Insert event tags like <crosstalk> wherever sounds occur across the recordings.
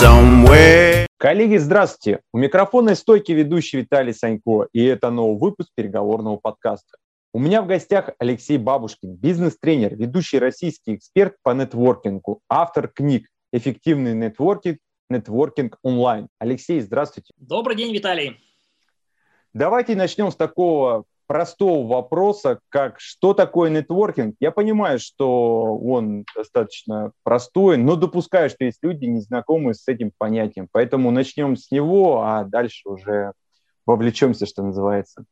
somewhere. Коллеги, здравствуйте! У микрофона и стойки ведущий Виталий Санько, и это новый выпуск переговорного подкаста. У меня в гостях Алексей Бабушкин, бизнес-тренер, ведущий российский эксперт по нетворкингу, автор книг «Эффективный нетворкинг», «Нетворкинг онлайн». Алексей, здравствуйте. Добрый день, Виталий. Давайте начнем с такого простого вопроса, как что такое нетворкинг. Я понимаю, что он достаточно простой, но допускаю, что есть люди, не знакомые с этим понятием. Поэтому начнем с него, а дальше уже вовлечемся, что называется.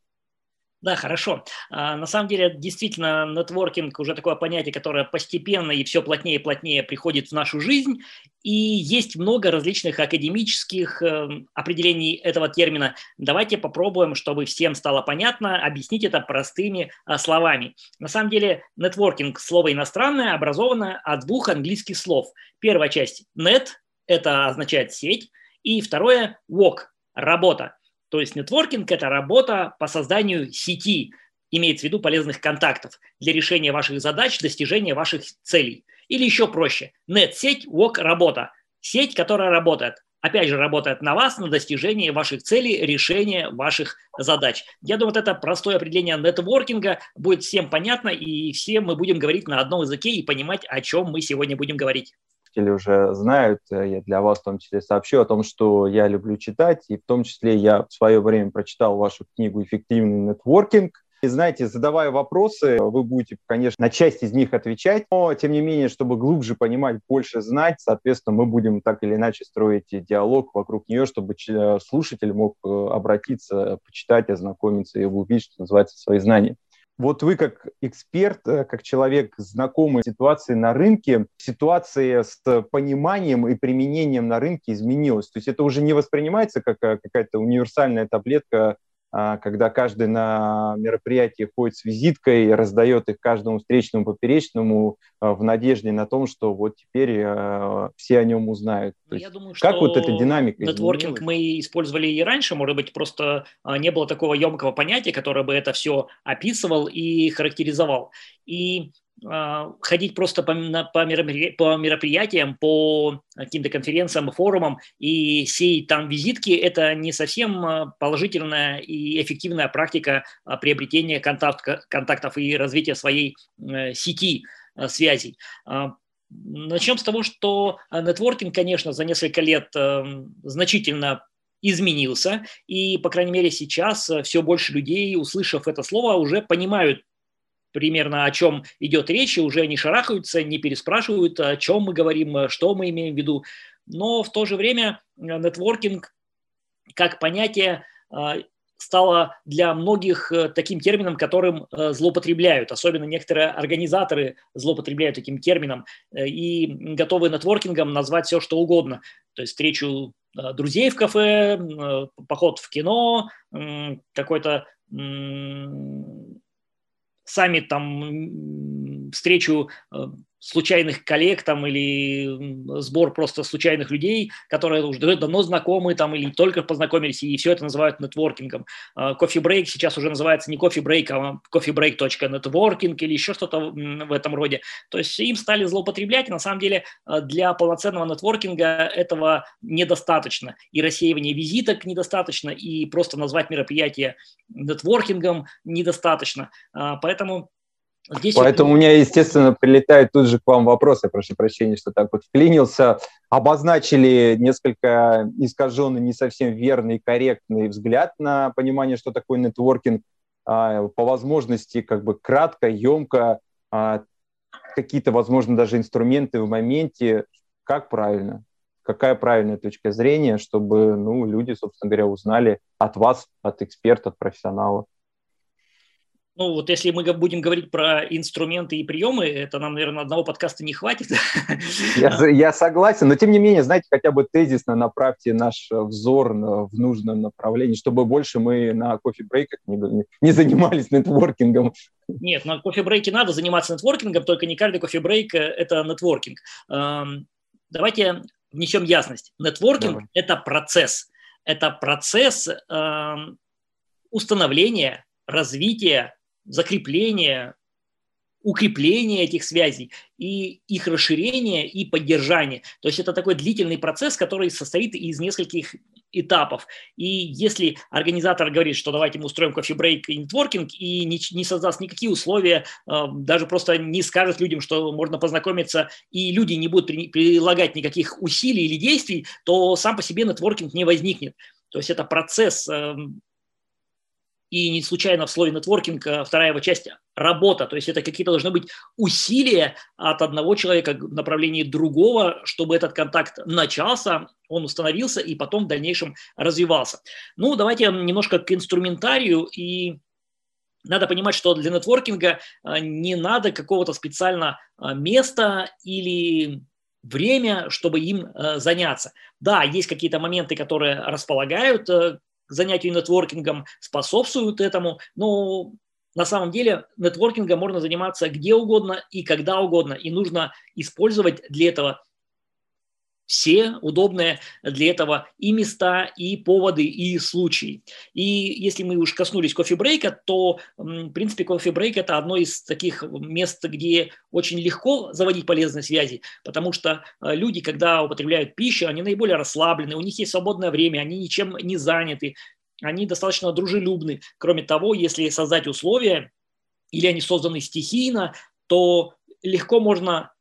Да, хорошо. А, на самом деле, действительно, нетворкинг уже такое понятие, которое постепенно и все плотнее и плотнее приходит в нашу жизнь. И есть много различных академических э, определений этого термина. Давайте попробуем, чтобы всем стало понятно, объяснить это простыми э, словами. На самом деле, нетворкинг – слово иностранное, образованное от двух английских слов. Первая часть – net – это означает сеть, и второе – work – работа. То есть нетворкинг – это работа по созданию сети, имеется в виду полезных контактов для решения ваших задач, достижения ваших целей. Или еще проще – нет-сеть, ВОК – работа. Сеть, которая работает. Опять же, работает на вас, на достижение ваших целей, решение ваших задач. Я думаю, вот это простое определение нетворкинга будет всем понятно, и все мы будем говорить на одном языке и понимать, о чем мы сегодня будем говорить слушатели уже знают, э, я для вас в том числе сообщу о том, что я люблю читать, и в том числе я в свое время прочитал вашу книгу «Эффективный нетворкинг», и знаете, задавая вопросы, вы будете, конечно, на часть из них отвечать, но, тем не менее, чтобы глубже понимать, больше знать, соответственно, мы будем так или иначе строить диалог вокруг нее, чтобы слушатель мог э, обратиться, почитать, ознакомиться и увидеть, что называется, свои знания. Вот вы как эксперт, э, как человек, знакомый с ситуацией на рынке, ситуация с пониманием и применением на рынке изменилась. То есть это уже не воспринимается как э, какая-то универсальная таблетка когда каждый на мероприятии ходит с визиткой, раздает их каждому встречному, поперечному а, в надежде на том, что вот теперь а, все о нем узнают. То Я думаю, как что вот эта динамика Нетворкинг изменилась? мы использовали и раньше, может быть, просто не было такого емкого понятия, которое бы это все описывал и характеризовал. И а, ходить просто по, по, мероприятиям, по каким-то конференциям, форумам и сеять там визитки – это не совсем а, положительная и эффективная практика а, приобретения контакт, контактов и развития своей э, сети связей. Начнем с того, что нетворкинг, конечно, за несколько лет значительно изменился, и, по крайней мере, сейчас все больше людей, услышав это слово, уже понимают, примерно о чем идет речь, и уже не шарахаются, не переспрашивают, о чем мы говорим, что мы имеем в виду. Но в то же время э, нетворкинг как понятие э, стало для многих э, таким термином, которым злоупотребляют. Особенно некоторые организаторы злоупотребляют таким термином и готовы нетворкингом назвать все, что угодно. То есть встречу друзей в кафе, поход в кино, какой-то сами там встречу э, случайных коллег там или сбор просто случайных людей, которые уже давно знакомы там или только познакомились, и все это называют нетворкингом. Кофе-брейк сейчас уже называется не кофе-брейк, а кофе-брейк.нетворкинг или еще что-то в этом роде. То есть им стали злоупотреблять, и на самом деле э, для полноценного нетворкинга этого недостаточно. И рассеивание визиток недостаточно, и просто назвать мероприятие нетворкингом недостаточно. А, поэтому Здесь Поэтому у меня, естественно, прилетает тут же к вам вопрос, я прошу прощения, что так вот вклинился. Обозначили несколько искаженный, не совсем верный корректный взгляд на понимание, что такое нетворкинг. А, по возможности как бы кратко, емко, а, какие-то, возможно, даже инструменты в моменте. Как правильно? Какая правильная точка зрения, чтобы ну, люди, собственно говоря, узнали от вас, от эксперта, от профессионала? Ну, вот если мы будем говорить про инструменты и приемы, это нам, наверное, одного подкаста не хватит. Я, <laughs> я согласен, но тем не менее, знаете, хотя бы тезисно направьте наш взор в нужном направлении, чтобы больше мы на кофе-брейках не, не занимались нетворкингом. Нет, на кофе-брейке надо заниматься нетворкингом, только не каждый кофе-брейк – это нетворкинг. Эм, давайте внесем ясность. Нетворкинг Давай. – это процесс. Это процесс эм, установления, развития закрепление, укрепление этих связей, и их расширение, и поддержание. То есть это такой длительный процесс, который состоит из нескольких этапов. И если организатор говорит, что давайте мы устроим кофе-брейк и нетворкинг, и не, не создаст никакие условия, э, даже просто не скажет людям, что можно познакомиться, и люди не будут при, прилагать никаких усилий или действий, то сам по себе нетворкинг не возникнет. То есть это процесс э, и не случайно в слове нетворкинг э, вторая его часть – работа. То есть это какие-то должны быть усилия от одного человека в направлении другого, чтобы этот контакт начался, он установился и потом в дальнейшем развивался. Ну, давайте немножко к инструментарию и надо понимать, что для нетворкинга э, не надо какого-то специально э, места или время, чтобы им заняться. Да, есть какие-то моменты, которые располагают занятию нетворкингом способствуют этому, но на самом деле нетворкингом можно заниматься где угодно и когда угодно, и нужно использовать для этого все удобные для этого и места, и поводы, и случаи. И если мы уж коснулись кофе-брейка, то, в принципе, кофе-брейк – это одно из таких мест, где очень легко заводить полезные связи, потому что э, люди, когда употребляют пищу, они наиболее расслаблены, у них есть свободное время, они ничем не заняты, они достаточно дружелюбны. Кроме того, если создать условия, или они созданы стихийно, то легко можно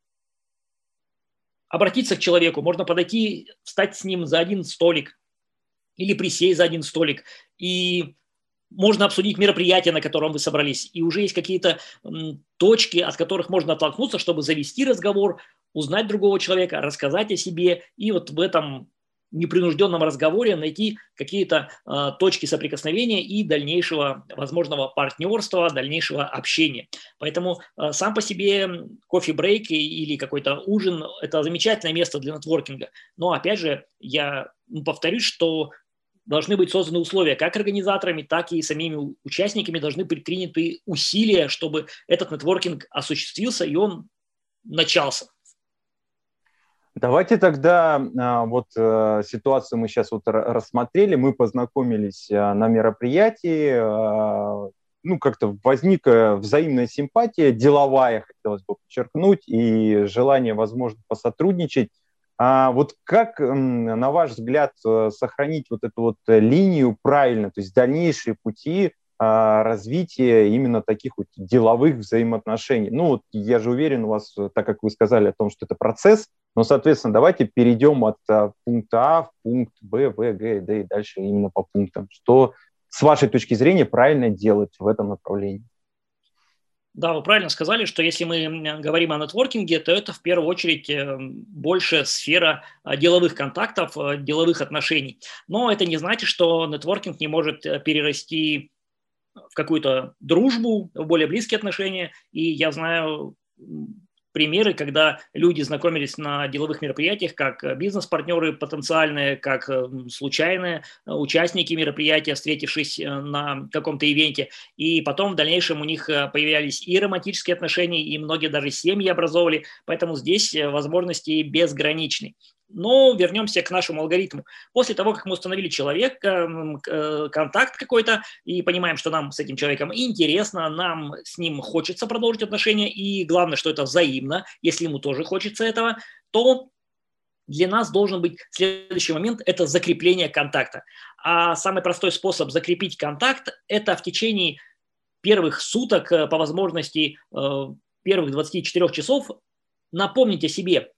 обратиться к человеку, можно подойти, встать с ним за один столик или присесть за один столик, и можно обсудить мероприятие, на котором вы собрались, и уже есть какие-то точки, от которых можно оттолкнуться, чтобы завести разговор, узнать другого человека, рассказать о себе, и вот в этом непринужденном разговоре найти какие-то э, точки соприкосновения и дальнейшего возможного партнерства, дальнейшего общения. Поэтому э, сам по себе кофе-брейк или какой-то ужин – это замечательное место для нетворкинга. Но опять же, я повторюсь, что должны быть созданы условия как организаторами, так и самими участниками должны предприняты усилия, чтобы этот нетворкинг осуществился и он начался. Давайте тогда а, вот э, ситуацию мы сейчас вот рассмотрели, мы познакомились а, на мероприятии, а, ну, как-то возникла взаимная симпатия, деловая, хотелось бы подчеркнуть, и желание, возможно, посотрудничать. А вот как, на ваш взгляд, э, сохранить вот эту вот линию правильно, то есть дальнейшие пути развитие именно таких вот деловых взаимоотношений. Ну, вот я же уверен, у вас, так как вы сказали о том, что это процесс, но, соответственно, давайте перейдем от а, пункта А в пункт Б, В, Г, Д и дальше именно по пунктам. Что, с вашей точки зрения, правильно делать в этом направлении? Да, вы правильно сказали, что если мы говорим о нетворкинге, то это в первую очередь э, больше сфера а, деловых контактов, деловых отношений. Но это не значит, что нетворкинг не может э, перерасти в какую-то дружбу, в более близкие отношения. И я знаю примеры, когда люди знакомились на деловых мероприятиях как бизнес-партнеры потенциальные, как э, случайные э, участники мероприятия, встретившись э, на каком-то ивенте. И потом в дальнейшем у них появлялись и романтические отношения, и многие даже семьи образовывали. Поэтому здесь возможности безграничны. Но вернемся к нашему алгоритму. После того, как мы установили человека, э, контакт какой-то, и понимаем, что нам с этим человеком интересно, нам с ним хочется продолжить отношения, и главное, что это взаимно, если ему тоже хочется этого, то для нас должен быть следующий момент – это закрепление контакта. А самый простой способ закрепить контакт – это в течение первых суток, э, по возможности э, первых 24 часов, напомнить о себе,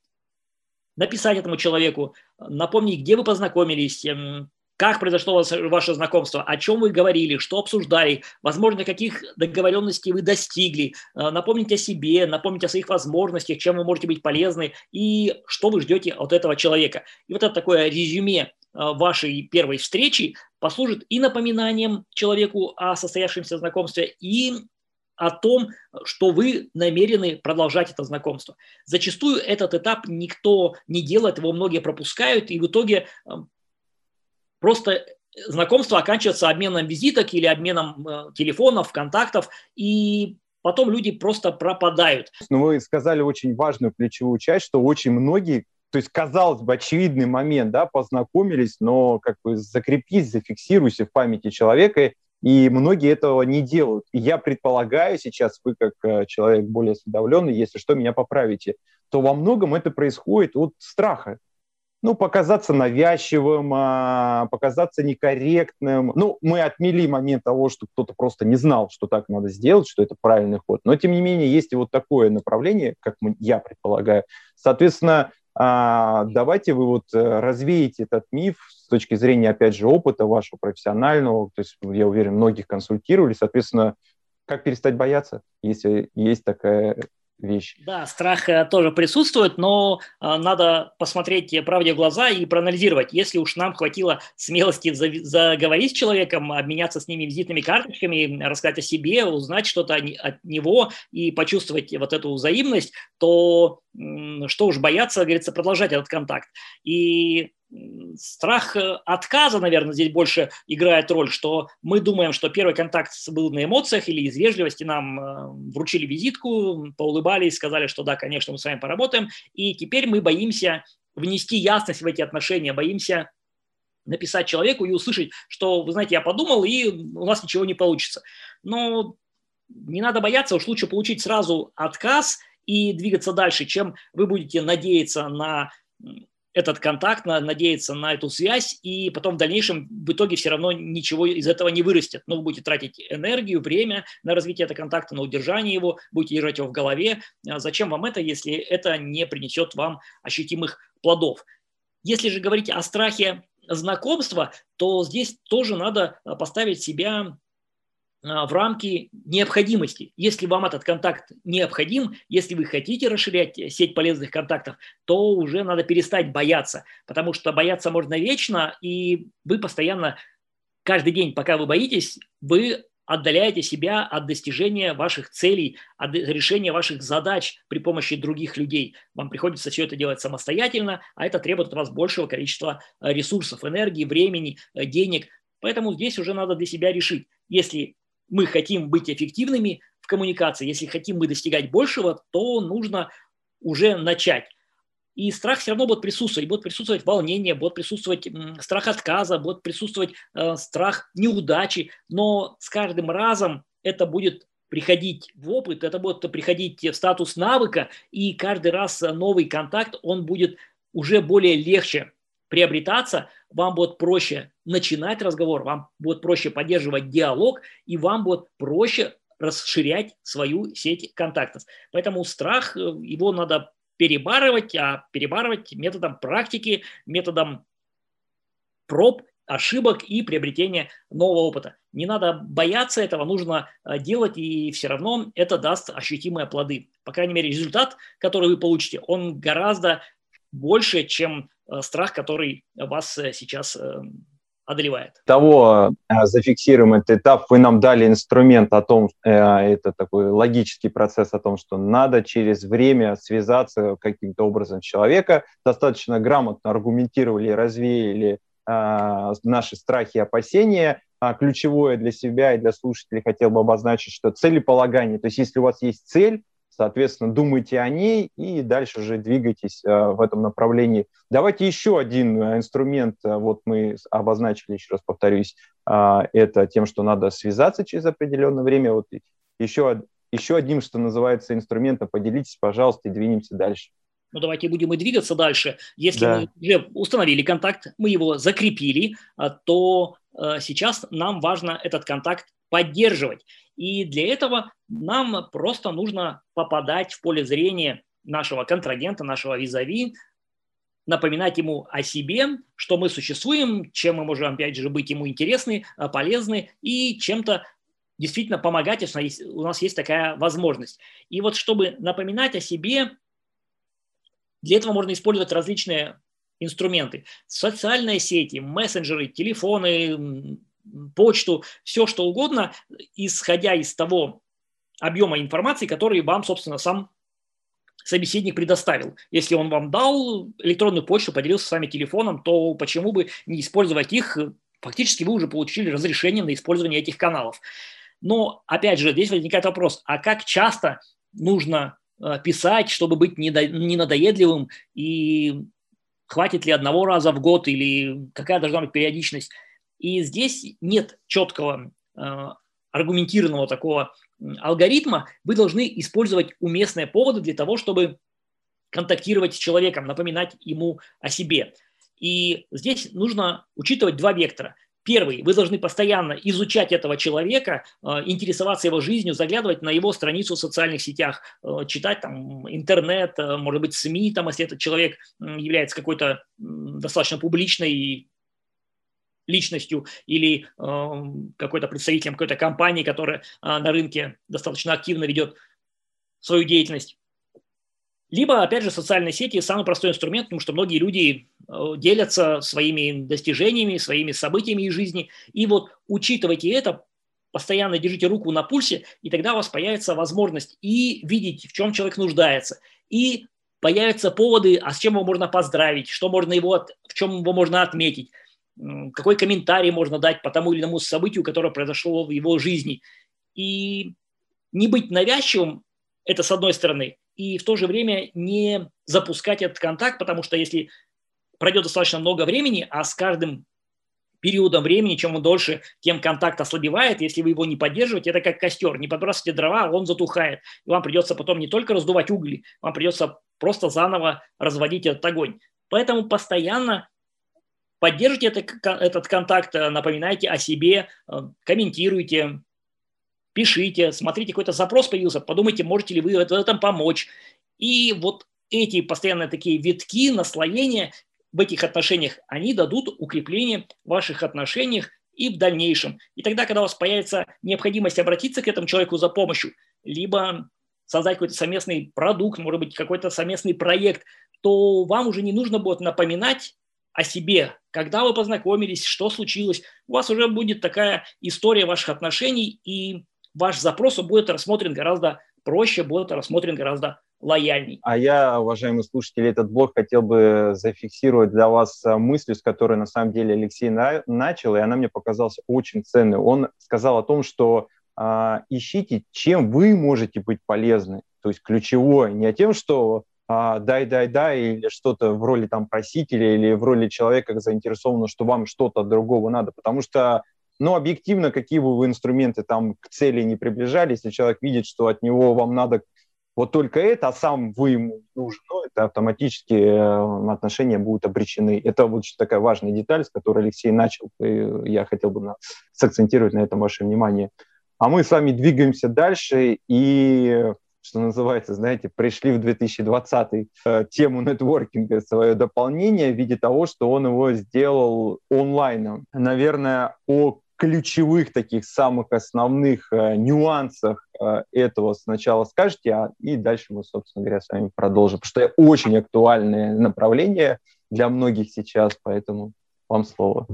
написать этому человеку, напомнить, где вы познакомились, эм, как произошло ваше знакомство, о чем вы говорили, что обсуждали, возможно, каких договоренностей вы достигли, э, напомнить о себе, напомнить о своих возможностях, чем вы можете быть полезны и что вы ждете от этого человека. И вот это такое резюме э, вашей первой встречи послужит и напоминанием человеку о состоявшемся знакомстве, и о том, что вы намерены продолжать это знакомство. Зачастую этот этап никто не делает, его многие пропускают, и в итоге эм, просто знакомство оканчивается обменом визиток или обменом э, телефонов, контактов, и потом люди просто пропадают. Ну, вы сказали очень важную ключевую часть, что очень многие то есть, казалось бы, очевидный момент, да, познакомились, но как бы закрепись, зафиксируйся в памяти человека, и многие этого не делают. И я предполагаю сейчас, вы как э, человек более осведомленный, если что, меня поправите, то во многом это происходит от страха. Ну, показаться навязчивым, а, показаться некорректным. Ну, мы отмели момент того, что кто-то просто не знал, что так надо сделать, что это правильный ход. Но, тем не менее, есть и вот такое направление, как я предполагаю. Соответственно, а, давайте вы вот э, развеете этот миф с точки зрения, опять же, опыта вашего профессионального. То есть, я уверен, многих консультировали. Соответственно, как перестать бояться, если есть такая вещь. Да, страх э, тоже присутствует, но э, надо посмотреть правде в глаза и проанализировать. Если уж нам хватило смелости заговорить с человеком, обменяться с ними визитными карточками, рассказать о себе, узнать что-то от него и почувствовать вот эту взаимность, то что уж бояться, говорится, продолжать этот контакт. И страх э, отказа, наверное, здесь больше играет роль, что мы думаем, что первый контакт был на эмоциях или из вежливости нам э, вручили визитку, поулыбались, сказали, что да, конечно, мы с вами поработаем, и теперь мы боимся внести ясность в эти отношения, боимся написать человеку и услышать, что, вы знаете, я подумал, и у нас ничего не получится. Но не надо бояться, уж лучше получить сразу отказ и двигаться дальше, чем вы будете надеяться на этот контакт, надеяться на эту связь, и потом в дальнейшем в итоге все равно ничего из этого не вырастет. Но вы будете тратить энергию, время на развитие этого контакта, на удержание его, будете держать его в голове. А зачем вам это, если это не принесет вам ощутимых плодов? Если же говорить о страхе знакомства, то здесь тоже надо поставить себя а, в рамки необходимости. Если вам этот контакт необходим, если вы хотите расширять сеть полезных контактов, то уже надо перестать бояться, потому что бояться можно вечно, и вы постоянно, каждый день, пока вы боитесь, вы отдаляете себя от достижения ваших целей, от решения ваших задач при помощи других людей. Вам приходится все это делать самостоятельно, а это требует от вас большего количества э, ресурсов, энергии, времени, э, денег. Поэтому здесь уже надо для себя решить, если мы хотим быть эффективными в коммуникации, если хотим мы достигать большего, то нужно уже начать. И страх все равно будет присутствовать. Будет присутствовать волнение, будет присутствовать страх отказа, будет присутствовать э, страх неудачи. Но с каждым разом это будет приходить в опыт, это будет приходить в статус навыка, и каждый раз новый контакт, он будет уже более легче приобретаться, вам будет проще начинать разговор, вам будет проще поддерживать диалог, и вам будет проще расширять свою сеть контактов. Поэтому страх, э, его надо перебарывать, а перебарывать методом практики, методом проб, ошибок и приобретения нового опыта. Не надо бояться этого, нужно э, делать, и все равно это даст ощутимые плоды. По крайней мере, результат, который вы получите, он гораздо больше, чем страх, который вас э, сейчас э, одолевает. Того зафиксируем этот этап. Вы нам дали инструмент о том, это такой логический процесс о том, что надо через время связаться каким-то образом человека. Достаточно грамотно аргументировали, развеяли наши страхи и опасения. А ключевое для себя и для слушателей хотел бы обозначить, что целеполагание, то есть если у вас есть цель, Соответственно, думайте о ней и дальше уже двигайтесь э, в этом направлении. Давайте еще один э, инструмент, э, вот мы обозначили, еще раз повторюсь, это тем, что надо связаться через определенное время. Вот еще, еще одним, что называется, инструментом поделитесь, пожалуйста, и двинемся дальше. Ну, давайте будем и двигаться дальше. Если да. мы уже установили контакт, мы его закрепили, то сейчас нам важно этот контакт поддерживать. И для этого нам просто нужно попадать в поле зрения нашего контрагента, нашего визави, напоминать ему о себе, что мы существуем, чем мы можем, опять же, быть ему интересны, а, полезны и чем-то действительно помогать, если у нас есть такая возможность. И вот чтобы напоминать о себе, для этого можно использовать различные инструменты. Социальные сети, мессенджеры, телефоны, почту, все что угодно, исходя из того объема информации, который вам, собственно, сам собеседник предоставил. Если он вам дал электронную почту, поделился с вами телефоном, то почему бы не использовать их? Фактически вы уже получили разрешение на использование этих каналов. Но, опять же, здесь возникает вопрос, а как часто нужно э, писать, чтобы быть ненадоедливым, и хватит ли одного раза в год, или какая должна быть периодичность? И здесь нет четкого аргументированного такого алгоритма, вы должны использовать уместные поводы для того, чтобы контактировать с человеком, напоминать ему о себе. И здесь нужно учитывать два вектора. Первый, вы должны постоянно изучать этого человека, э, интересоваться его жизнью, заглядывать на его страницу в социальных сетях, э, читать там интернет, э, может быть, СМИ, там, если этот человек является какой-то достаточно публичной личностью или какой-то представителем какой-то компании, которая на рынке достаточно активно ведет свою деятельность. Либо, опять же, социальные сети – самый простой инструмент, потому что многие люди э, делятся своими достижениями, своими событиями из жизни. И вот учитывайте это, постоянно держите руку на пульсе, и тогда у вас появится возможность и видеть, в чем человек нуждается, и появятся поводы, а с чем его можно поздравить, что можно его, в чем его можно отметить, какой комментарий можно дать по тому или иному событию, которое произошло в его жизни. И не быть навязчивым, это с одной стороны, и в то же время не запускать этот контакт, потому что если пройдет достаточно много времени, а с каждым периодом времени, чем он дольше, тем контакт ослабевает. Если вы его не поддерживаете, это как костер. Не подбрасывайте дрова, он затухает. И вам придется потом не только раздувать угли, вам придется просто заново разводить этот огонь. Поэтому постоянно поддержите это, этот контакт, напоминайте о себе, э, комментируйте, пишите, смотрите, какой-то запрос появился, подумайте, можете ли вы в этом помочь. И вот эти постоянные такие витки, наслоения в этих отношениях, они дадут укрепление ваших отношениях и в дальнейшем. И тогда, когда у вас появится необходимость обратиться к этому человеку за помощью, либо создать какой-то совместный продукт, может быть, какой-то совместный проект, то вам уже не нужно будет напоминать о себе, когда вы познакомились, что случилось. У вас уже будет такая история ваших отношений, и ваш запрос будет рассмотрен гораздо проще, будет рассмотрен гораздо лояльней. А я, уважаемые слушатели, этот блог хотел бы зафиксировать для вас э, мыслью, с которой на самом деле Алексей на- начал, и она мне показалась очень ценной. Он сказал о том, что а, ищите, чем вы можете быть полезны. То есть ключевое не тем, что а, дай, дай, дай, или что-то в роли там просителя, или в роли человека заинтересованного, что вам что-то от другого надо. Потому что но объективно, какие бы вы инструменты там к цели не приближались, если человек видит, что от него вам надо вот только это, а сам вы ему нужен, ну, это автоматически э, отношения будут обречены. Это вот такая важная деталь, с которой Алексей начал, и я хотел бы на, сакцентировать на этом ваше внимание. А мы с вами двигаемся дальше и что называется, знаете, пришли в 2020 э, тему нетворкинга свое дополнение в виде того, что он его сделал онлайном. Наверное, о ключевых таких самых основных э, нюансах э, этого сначала скажете, а и дальше мы, собственно говоря, с вами продолжим, потому что это очень актуальное направление для многих сейчас, поэтому вам слово.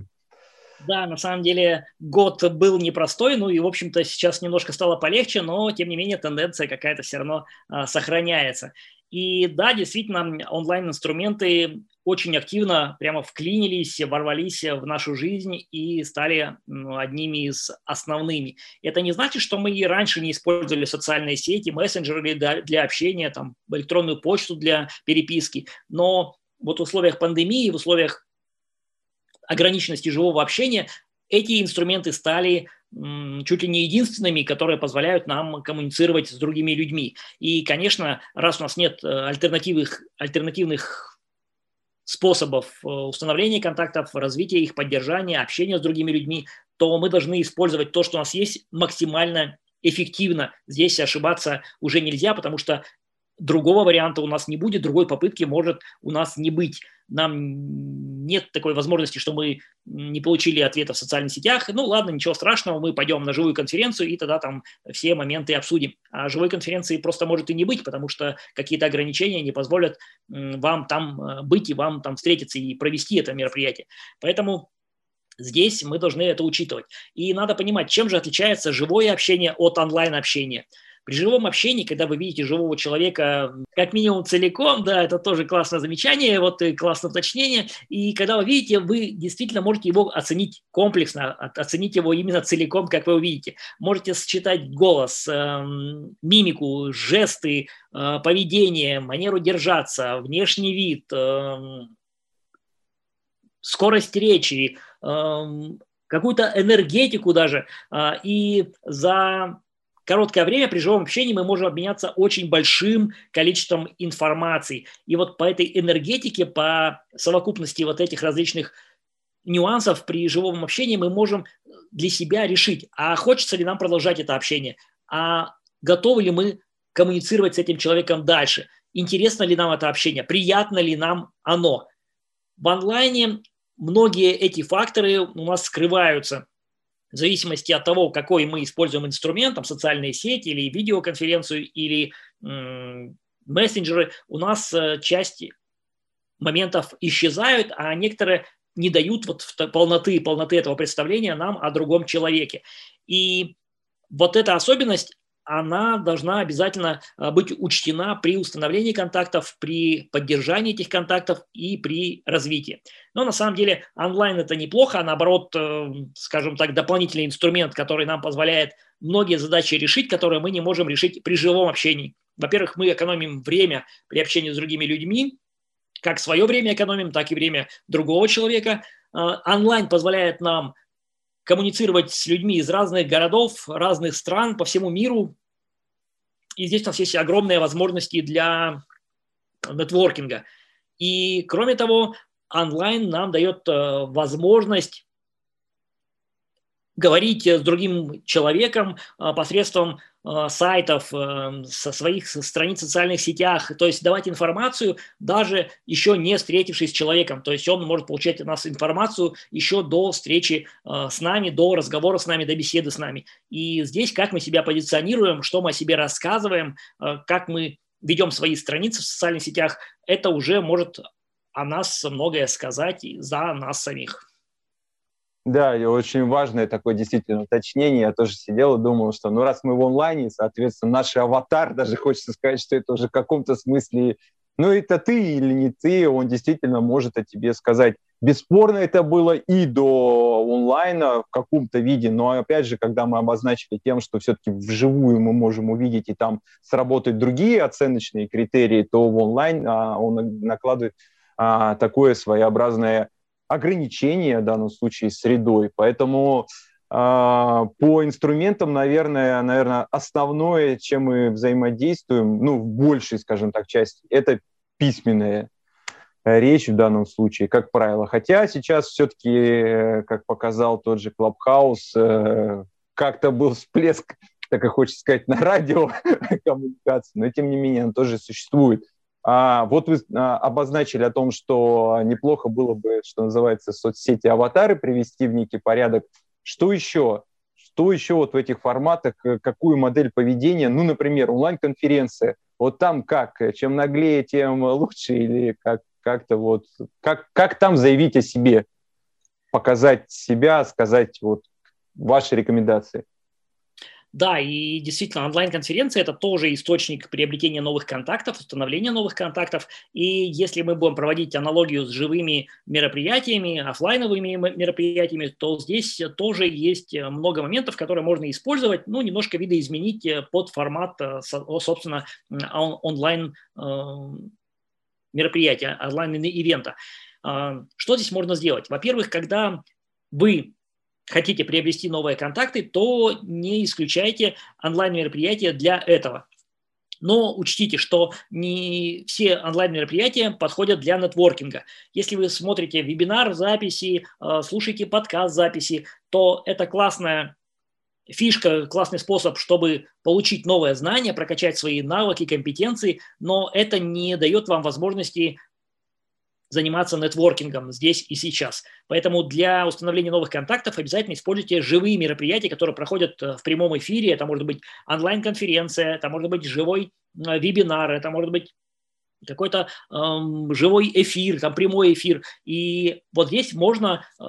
Да, на самом деле год был непростой, ну и, в общем-то, сейчас немножко стало полегче, но, тем не менее, тенденция какая-то все равно а, сохраняется. И да, действительно, онлайн-инструменты очень активно прямо вклинились, ворвались в нашу жизнь и стали одними из основными. Это не значит, что мы и раньше не использовали социальные сети, мессенджеры для общения, там, электронную почту для переписки, но вот в условиях пандемии, в условиях ограниченности живого общения эти инструменты стали чуть ли не единственными, которые позволяют нам коммуницировать с другими людьми. И, конечно, раз у нас нет э, альтернативных, альтернативных способов э, установления контактов, развития их, поддержания, общения с другими людьми, то мы должны использовать то, что у нас есть, максимально эффективно. Здесь ошибаться уже нельзя, потому что другого варианта у нас не будет, другой попытки может у нас не быть. Нам нет такой возможности, что мы не получили ответа в социальных сетях. Ну ладно, ничего страшного, мы пойдем на живую конференцию и тогда там все моменты обсудим. А живой конференции просто может и не быть, потому что какие-то ограничения не позволят вам там э, быть и вам там встретиться и провести это мероприятие. Поэтому Здесь мы должны это учитывать. И надо понимать, чем же отличается живое общение от онлайн-общения. При живом общении, когда вы видите живого человека как минимум целиком, да, это тоже классное замечание, вот и классное уточнение. И когда вы видите, вы действительно можете его оценить комплексно, оценить его именно целиком, как вы увидите. Можете сочетать голос, эм, мимику, жесты, э, поведение, манеру держаться, внешний вид, эм, скорость речи, эм, какую-то энергетику даже. А, и за короткое время при живом общении мы можем обменяться очень большим количеством информации. И вот по этой энергетике, по совокупности вот этих различных нюансов при живом общении мы можем для себя решить, а хочется ли нам продолжать это общение, а готовы ли мы коммуницировать с этим человеком дальше, интересно ли нам это общение, приятно ли нам оно. В онлайне многие эти факторы у нас скрываются в зависимости от того, какой мы используем инструмент, там, социальные сети или видеоконференцию, или м- мессенджеры, у нас э, часть моментов исчезают, а некоторые не дают вот полноты, полноты этого представления нам о другом человеке. И вот эта особенность, она должна обязательно а, быть учтена при установлении контактов, при поддержании этих контактов и при развитии. Но на самом деле онлайн это неплохо, а наоборот, э, скажем так, дополнительный инструмент, который нам позволяет многие задачи решить, которые мы не можем решить при живом общении. Во-первых, мы экономим время при общении с другими людьми, как свое время экономим, так и время другого человека. А, онлайн позволяет нам коммуницировать с людьми из разных городов, разных стран по всему миру. И здесь у нас есть огромные возможности для нетворкинга. И кроме того, онлайн нам дает э, возможность говорить с другим человеком э, посредством Э, сайтов, э, со своих страниц в социальных сетях, то есть давать информацию, даже еще не встретившись с человеком. То есть он может получать от нас информацию еще до встречи с нами, до разговора с нами, до беседы с нами. И здесь как мы себя позиционируем, что мы о себе рассказываем, как мы ведем свои страницы в социальных сетях, это уже может о нас многое сказать за нас самих. Да, и очень важное такое действительно уточнение. Я тоже сидел и думал, что ну раз мы в онлайне, соответственно, наш аватар, даже хочется сказать, что это уже в каком-то смысле, ну это ты или не ты, он действительно может о тебе сказать. Бесспорно это было и до онлайна в каком-то виде, но опять же, когда мы обозначили тем, что все-таки вживую мы можем увидеть и там сработать другие оценочные критерии, то в онлайн а, он накладывает а, такое своеобразное ограничения в данном случае средой. Поэтому э, по инструментам, наверное, наверное, основное, чем мы взаимодействуем, ну, в большей, скажем так, части, это письменная речь в данном случае, как правило. Хотя сейчас все-таки, как показал тот же Клабхаус, э, как-то был всплеск, так и хочется сказать, на радио <laughs> коммуникации, но тем не менее он тоже существует. А, вот вы а, обозначили о том, что неплохо было бы, что называется, соцсети аватары привести в некий порядок. Что еще? Что еще вот в этих форматах, э, какую модель поведения? Ну, например, онлайн-конференция. Вот там как? Чем наглее, тем лучше? Или как, как-то вот... Как, как там заявить о себе? Показать себя, сказать вот ваши рекомендации? Да, и действительно, онлайн-конференция – это тоже источник приобретения новых контактов, установления новых контактов. И если мы будем проводить аналогию с живыми мероприятиями, офлайновыми мероприятиями, то здесь тоже есть много моментов, которые можно использовать, ну, немножко видоизменить под формат, э, собственно, онлайн э, мероприятия, онлайн-ивента. А, что здесь можно сделать? Во-первых, когда вы хотите приобрести новые контакты, то не исключайте онлайн-мероприятия для этого. Но учтите, что не все онлайн-мероприятия подходят для нетворкинга. Если вы смотрите вебинар записи, э, слушаете подкаст записи, то это классная фишка, классный способ, чтобы получить новое знание, прокачать свои навыки, компетенции, но это не дает вам возможности заниматься нетворкингом здесь и сейчас. Поэтому для установления новых контактов обязательно используйте живые мероприятия, которые проходят э, в прямом эфире. Это может быть онлайн-конференция, это может быть живой э, вебинар, это может быть какой-то эм, живой эфир, там прямой эфир. И вот здесь можно э,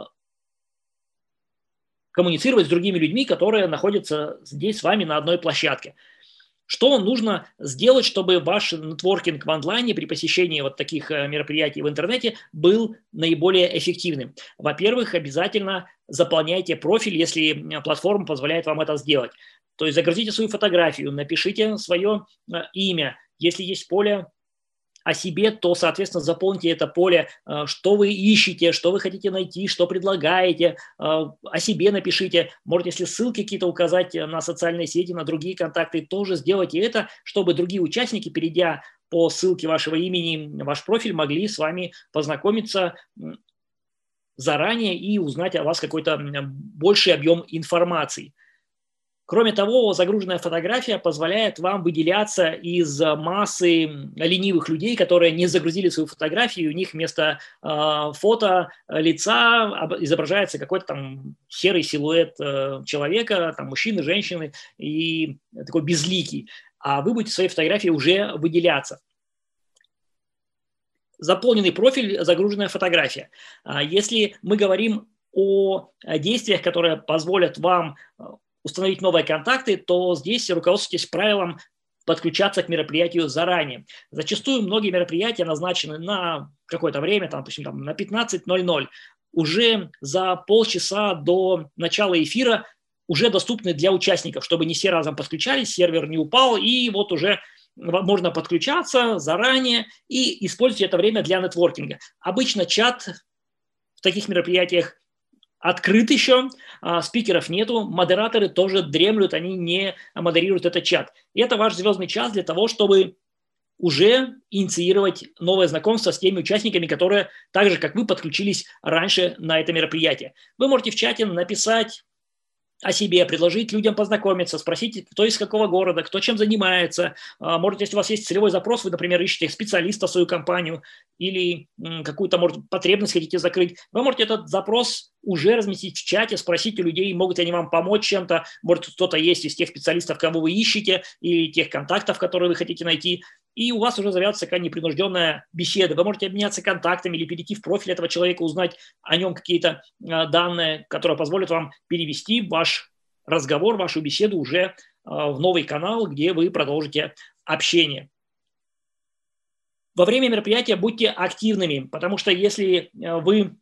коммуницировать с другими людьми, которые находятся здесь с вами на одной площадке. Что нужно сделать, чтобы ваш нетворкинг в онлайне при посещении вот таких э, мероприятий в интернете был наиболее эффективным? Во-первых, обязательно заполняйте профиль, если платформа позволяет вам это сделать. То есть загрузите свою фотографию, напишите свое э, имя. Если есть поле о себе, то, соответственно, заполните это поле, э, что вы ищете, что вы хотите найти, что предлагаете, э, о себе напишите. Можете, если ссылки какие-то указать на социальные сети, на другие контакты, тоже сделайте это, чтобы другие участники, перейдя по ссылке вашего имени, ваш профиль, могли с вами познакомиться заранее и узнать о вас какой-то больший объем информации. Кроме того, загруженная фотография позволяет вам выделяться из массы ленивых людей, которые не загрузили свою фотографию, у них вместо э, фото лица изображается какой-то там серый силуэт э, человека, там мужчины, женщины и такой безликий. А вы будете в своей фотографии уже выделяться заполненный профиль, загруженная фотография. А если мы говорим о действиях, которые позволят вам установить новые контакты, то здесь руководствуйтесь правилом подключаться к мероприятию заранее. Зачастую многие мероприятия назначены на какое-то время, там, допустим, там, на 15.00. Уже за полчаса до начала эфира уже доступны для участников, чтобы не все разом подключались, сервер не упал, и вот уже можно подключаться заранее и использовать это время для нетворкинга. Обычно чат в таких мероприятиях открыт еще, а, спикеров нету, модераторы тоже дремлют, они не модерируют этот чат. И это ваш звездный час для того, чтобы уже инициировать новое знакомство с теми участниками, которые так же, как вы, подключились раньше на это мероприятие. Вы можете в чате написать о себе, предложить людям познакомиться, спросить, кто из какого города, кто чем занимается. А, может, если у вас есть целевой запрос, вы, например, ищете специалиста в свою компанию или какую-то, может, потребность хотите закрыть, вы можете этот запрос уже разместить в чате, спросить у людей, могут ли они вам помочь чем-то, может, кто-то есть из тех специалистов, кого вы ищете, или тех контактов, которые вы хотите найти и у вас уже завязывается такая непринужденная беседа. Вы можете обменяться контактами или перейти в профиль этого человека, узнать о нем какие-то а, данные, которые позволят вам перевести ваш разговор, вашу беседу уже а, в новый канал, где вы продолжите общение. Во время мероприятия будьте активными, потому что если а, вы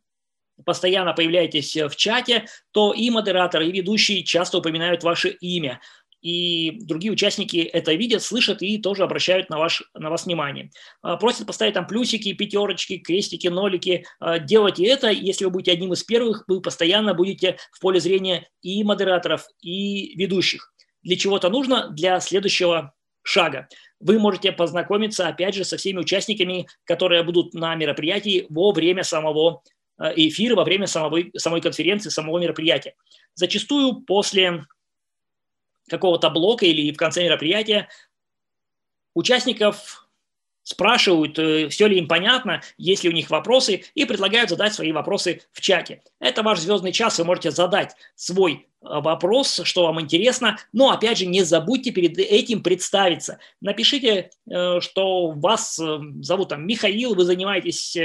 постоянно появляетесь в чате, то и модераторы, и ведущие часто упоминают ваше имя и другие участники это видят, слышат и тоже обращают на, ваш, на вас внимание. А, просят поставить там плюсики, пятерочки, крестики, нолики. А, делайте это, если вы будете одним из первых, вы постоянно будете в поле зрения и модераторов, и ведущих. Для чего-то нужно для следующего шага. Вы можете познакомиться, опять же, со всеми участниками, которые будут на мероприятии во время самого а, эфира, во время самой, самой конференции, самого мероприятия. Зачастую после какого-то блока или в конце мероприятия участников спрашивают, э, все ли им понятно, есть ли у них вопросы, и предлагают задать свои вопросы в чате. Это ваш звездный час, вы можете задать свой э, вопрос, что вам интересно, но опять же не забудьте перед этим представиться. Напишите, э, что вас зовут там Михаил, вы занимаетесь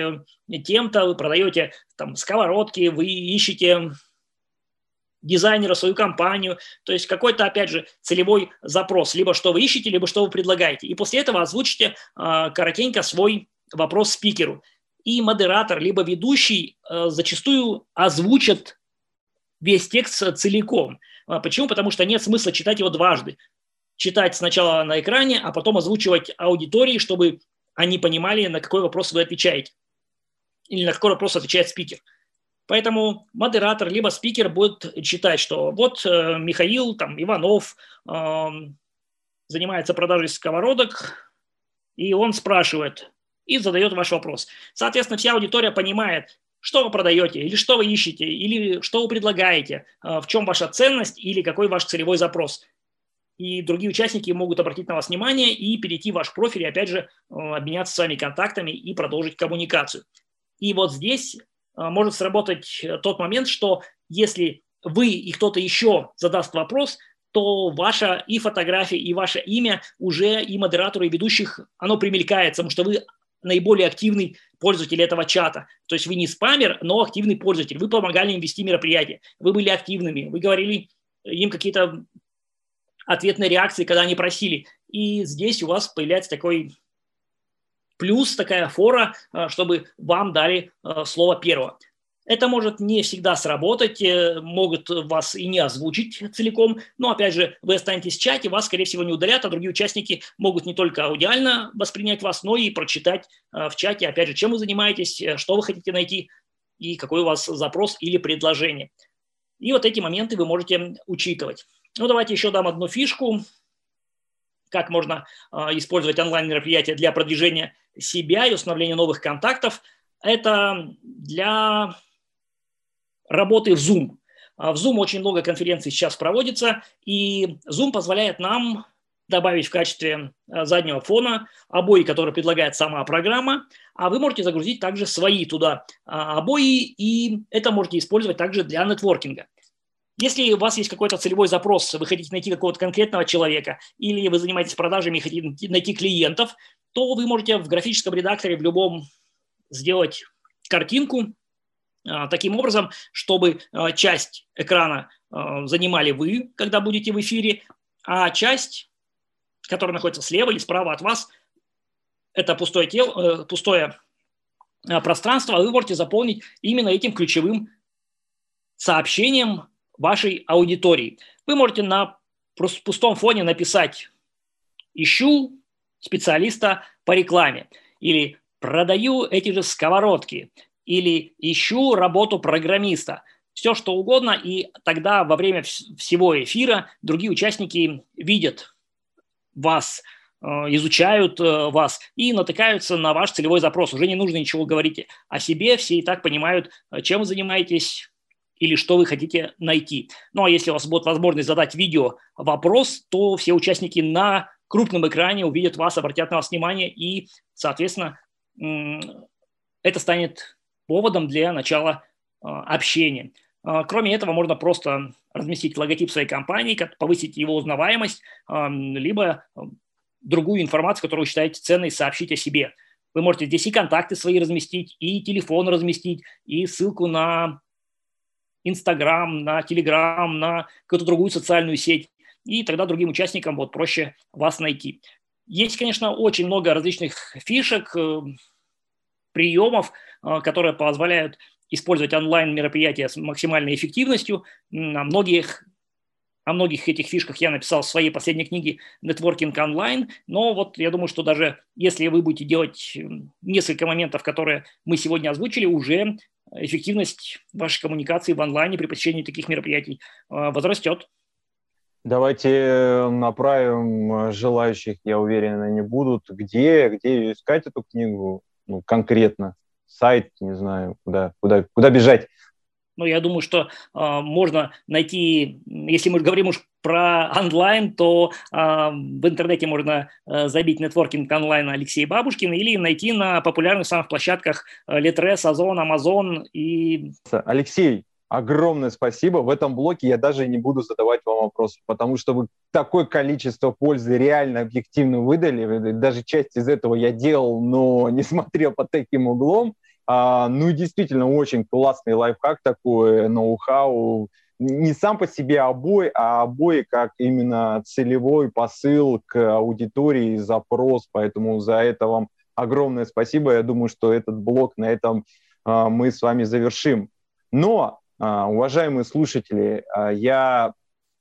тем-то, вы продаете там сковородки, вы ищете дизайнера, свою компанию, то есть какой-то, опять же, целевой запрос, либо что вы ищете, либо что вы предлагаете. И после этого озвучите э, коротенько свой вопрос спикеру. И модератор, либо ведущий э, зачастую озвучат весь текст целиком. А почему? Потому что нет смысла читать его дважды. Читать сначала на экране, а потом озвучивать аудитории, чтобы они понимали, на какой вопрос вы отвечаете. Или на какой вопрос отвечает спикер. Поэтому модератор либо спикер будет читать, что вот э, Михаил там, Иванов э, занимается продажей сковородок, и он спрашивает и задает ваш вопрос. Соответственно, вся аудитория понимает, что вы продаете, или что вы ищете, или что вы предлагаете, э, в чем ваша ценность или какой ваш целевой запрос. И другие участники могут обратить на вас внимание и перейти в ваш профиль, и опять же э, обменяться с вами контактами и продолжить коммуникацию. И вот здесь может сработать э, тот момент, что если вы и кто-то еще задаст вопрос, то ваша и фотография, и ваше имя уже и модератору, и ведущих, оно примелькается, потому что вы наиболее активный пользователь этого чата. То есть вы не спамер, но активный пользователь. Вы помогали им вести мероприятие, вы были активными, вы говорили им какие-то ответные реакции, когда они просили. И здесь у вас появляется такой плюс такая фора, э, чтобы вам дали э, слово первого. Это может не всегда сработать, э, могут вас и не озвучить целиком, но, опять же, вы останетесь в чате, вас, скорее всего, не удалят, а другие участники могут не только аудиально воспринять вас, но и прочитать в чате, опять же, чем вы занимаетесь, что вы хотите найти и какой у вас запрос или предложение. И вот эти моменты вы можете учитывать. Ну, давайте еще дам одну фишку, как можно использовать онлайн-мероприятия для продвижения себя и установления новых контактов. Это для работы в Zoom. А в Zoom очень много конференций сейчас проводится, и Zoom позволяет нам добавить в качестве а, заднего фона обои, которые предлагает сама программа, а вы можете загрузить также свои туда а, обои, и это можете использовать также для нетворкинга. Если у вас есть какой-то целевой запрос, вы хотите найти какого-то конкретного человека, или вы занимаетесь продажами и хотите найти клиентов, то вы можете в графическом редакторе в любом сделать картинку, а, таким образом, чтобы а, часть экрана а, занимали вы, когда будете в эфире, а часть, которая находится слева или справа от вас, это пустое, тело, э, пустое пространство, вы можете заполнить именно этим ключевым сообщением вашей аудитории. Вы можете на пустом фоне написать «Ищу специалиста по рекламе» или «Продаю эти же сковородки» или ищу работу программиста. Все что угодно, и тогда во время всего эфира другие участники видят вас, э, изучают э, вас и натыкаются на ваш целевой запрос. Уже не нужно ничего говорить о себе, все и так понимают, э, чем вы занимаетесь или что вы хотите найти. Ну а если у вас будет возможность задать видео вопрос, то все участники на крупном экране увидят вас, обратят на вас внимание, и, соответственно, это станет поводом для начала а, общения. А, кроме этого, можно просто разместить логотип своей компании, повысить его узнаваемость, а, либо другую информацию, которую вы считаете ценной, сообщить о себе. Вы можете здесь и контакты свои разместить, и телефон разместить, и ссылку на Инстаграм, на Телеграм, на какую-то другую социальную сеть. И тогда другим участникам вот проще вас найти. Есть, конечно, очень много различных фишек, э, приемов, а, которые позволяют использовать онлайн-мероприятия с максимальной эффективностью. О многих, о многих этих фишках я написал в своей последней книге «Networking Online», но вот я думаю, что даже если вы будете делать несколько моментов, которые мы сегодня озвучили, уже эффективность вашей коммуникации в онлайне при посещении таких мероприятий а, возрастет. Давайте направим желающих, я уверен, они будут. Где, где искать эту книгу? ну, конкретно? Сайт, не знаю, куда, куда, куда бежать? Ну, я думаю, что э, можно найти, если мы говорим уж про онлайн, то э, в интернете можно э, забить нетворкинг онлайн Алексей Бабушкин или найти на популярных самых площадках Litres, Озон, Амазон и... Алексей, огромное спасибо. В этом блоке я даже не буду задавать вам вопросы, потому что вы такое количество пользы реально объективно выдали. Даже часть из этого я делал, но <laughs> не смотрел под таким углом. А, ну, действительно, очень классный лайфхак такой, ноу-хау. Не сам по себе обои, а обои как именно целевой посыл к аудитории, запрос. Поэтому за это вам огромное спасибо. Я думаю, что этот блок на этом а, мы с вами завершим. Но а, уважаемые слушатели, а, я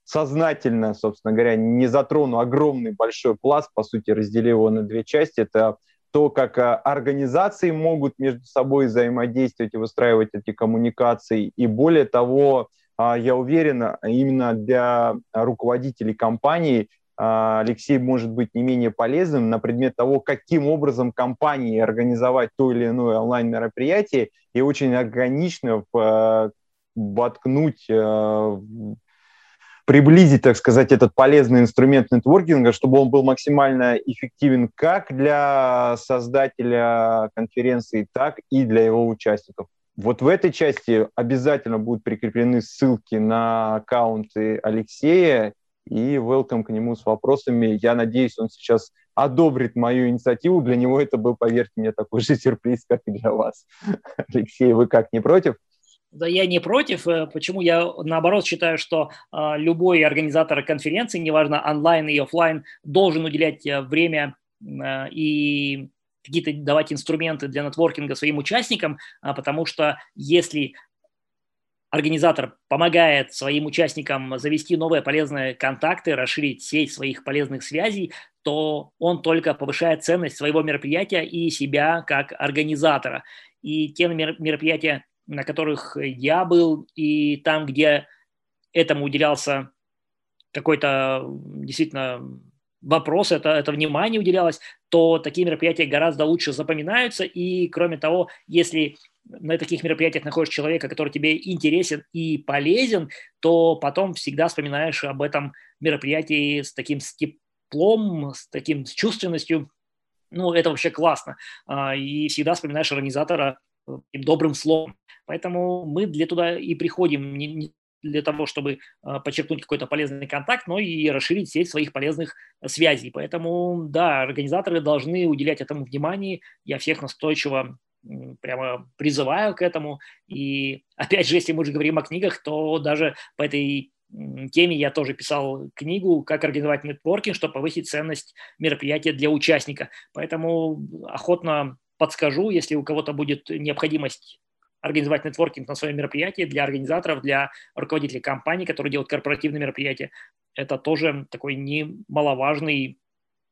сознательно, собственно говоря, не затрону огромный большой пласт, по сути, разделив его на две части. Это то, как а, организации могут между собой взаимодействовать и выстраивать эти коммуникации. И более того, я уверен, именно для руководителей компаний Алексей может быть не менее полезным на предмет того, каким образом компании организовать то или иное онлайн-мероприятие и очень органично воткнуть, приблизить, так сказать, этот полезный инструмент нетворкинга, чтобы он был максимально эффективен как для создателя конференции, так и для его участников. Вот в этой части обязательно будут прикреплены ссылки на аккаунты Алексея и welcome к нему с вопросами. Я надеюсь, он сейчас одобрит мою инициативу. Для него это был, поверьте мне, такой же <laughs> сюрприз, как и для вас. Алексей, вы как, не против? Да, я не против. Э, почему я наоборот считаю, что э, любой организатор конференции, неважно онлайн и офлайн, должен уделять э, время э, и какие-то давать инструменты для нетворкинга своим участникам, э, потому что если организатор помогает своим участникам завести новые полезные контакты, расширить сеть своих полезных связей, то он только повышает ценность своего мероприятия и себя как организатора. И те мероприятия, на которых я был, и там, где этому уделялся какой-то действительно вопрос, это, это внимание уделялось, то такие мероприятия гораздо лучше запоминаются. И кроме того, если на таких мероприятиях находишь человека, который тебе интересен и полезен, то потом всегда вспоминаешь об этом мероприятии с таким с теплом, с таким с чувственностью. Ну, это вообще классно. А, и всегда вспоминаешь организатора добрым словом. Поэтому мы для туда и приходим не, для того, чтобы э, подчеркнуть какой-то полезный контакт, но и расширить сеть своих полезных связей. Поэтому, да, организаторы должны уделять этому внимание. Я всех настойчиво прямо призываю к этому. И опять же, если мы уже говорим о книгах, то даже по этой теме я тоже писал книгу «Как организовать нетворкинг, чтобы повысить ценность мероприятия для участника». Поэтому охотно подскажу, если у кого-то будет необходимость организовать нетворкинг на своем мероприятии для организаторов, для руководителей компаний, которые делают корпоративные мероприятия. Это тоже такой немаловажный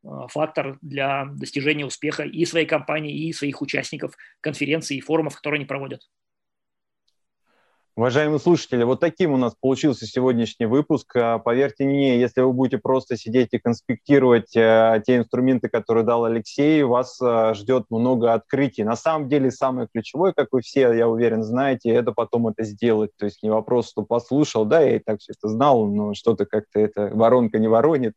а, фактор для достижения успеха и своей компании, и своих участников конференций и форумов, которые они проводят. Уважаемые слушатели, вот таким у нас получился сегодняшний выпуск. А, поверьте мне, если вы будете просто сидеть и конспектировать э, те инструменты, которые дал Алексей, вас э, ждет много открытий. На самом деле самое ключевое, как вы все, я уверен, знаете, это потом это сделать. То есть не вопрос, что послушал, да, я и так все это знал, но что-то как-то это воронка не воронит.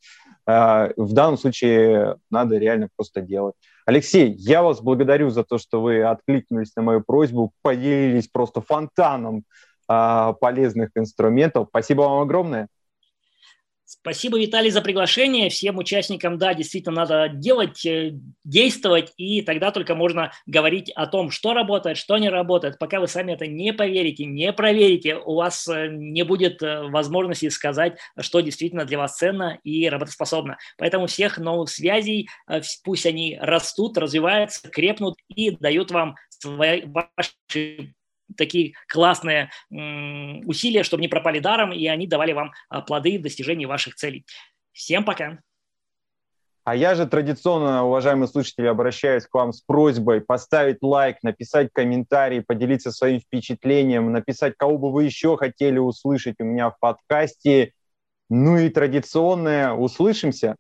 А, в данном случае надо реально просто делать. Алексей, я вас благодарю за то, что вы откликнулись на мою просьбу, поделились просто фонтаном полезных инструментов. Спасибо вам огромное. Спасибо, Виталий, за приглашение. Всем участникам, да, действительно надо делать, э, действовать, и тогда только можно говорить о том, что работает, что не работает. Пока вы сами это не поверите, не проверите, у вас э, не будет э, возможности сказать, что действительно для вас ценно и работоспособно. Поэтому всех новых связей, пусть они растут, развиваются, крепнут и дают вам свои, ваши такие классные усилия, чтобы не пропали даром, и они давали вам а, плоды в достижении ваших целей. Всем пока! А я же традиционно, уважаемые слушатели, обращаюсь к вам с просьбой поставить лайк, написать комментарий, поделиться своим впечатлением, написать, кого бы вы еще хотели услышать у меня в подкасте. Ну и традиционное, услышимся.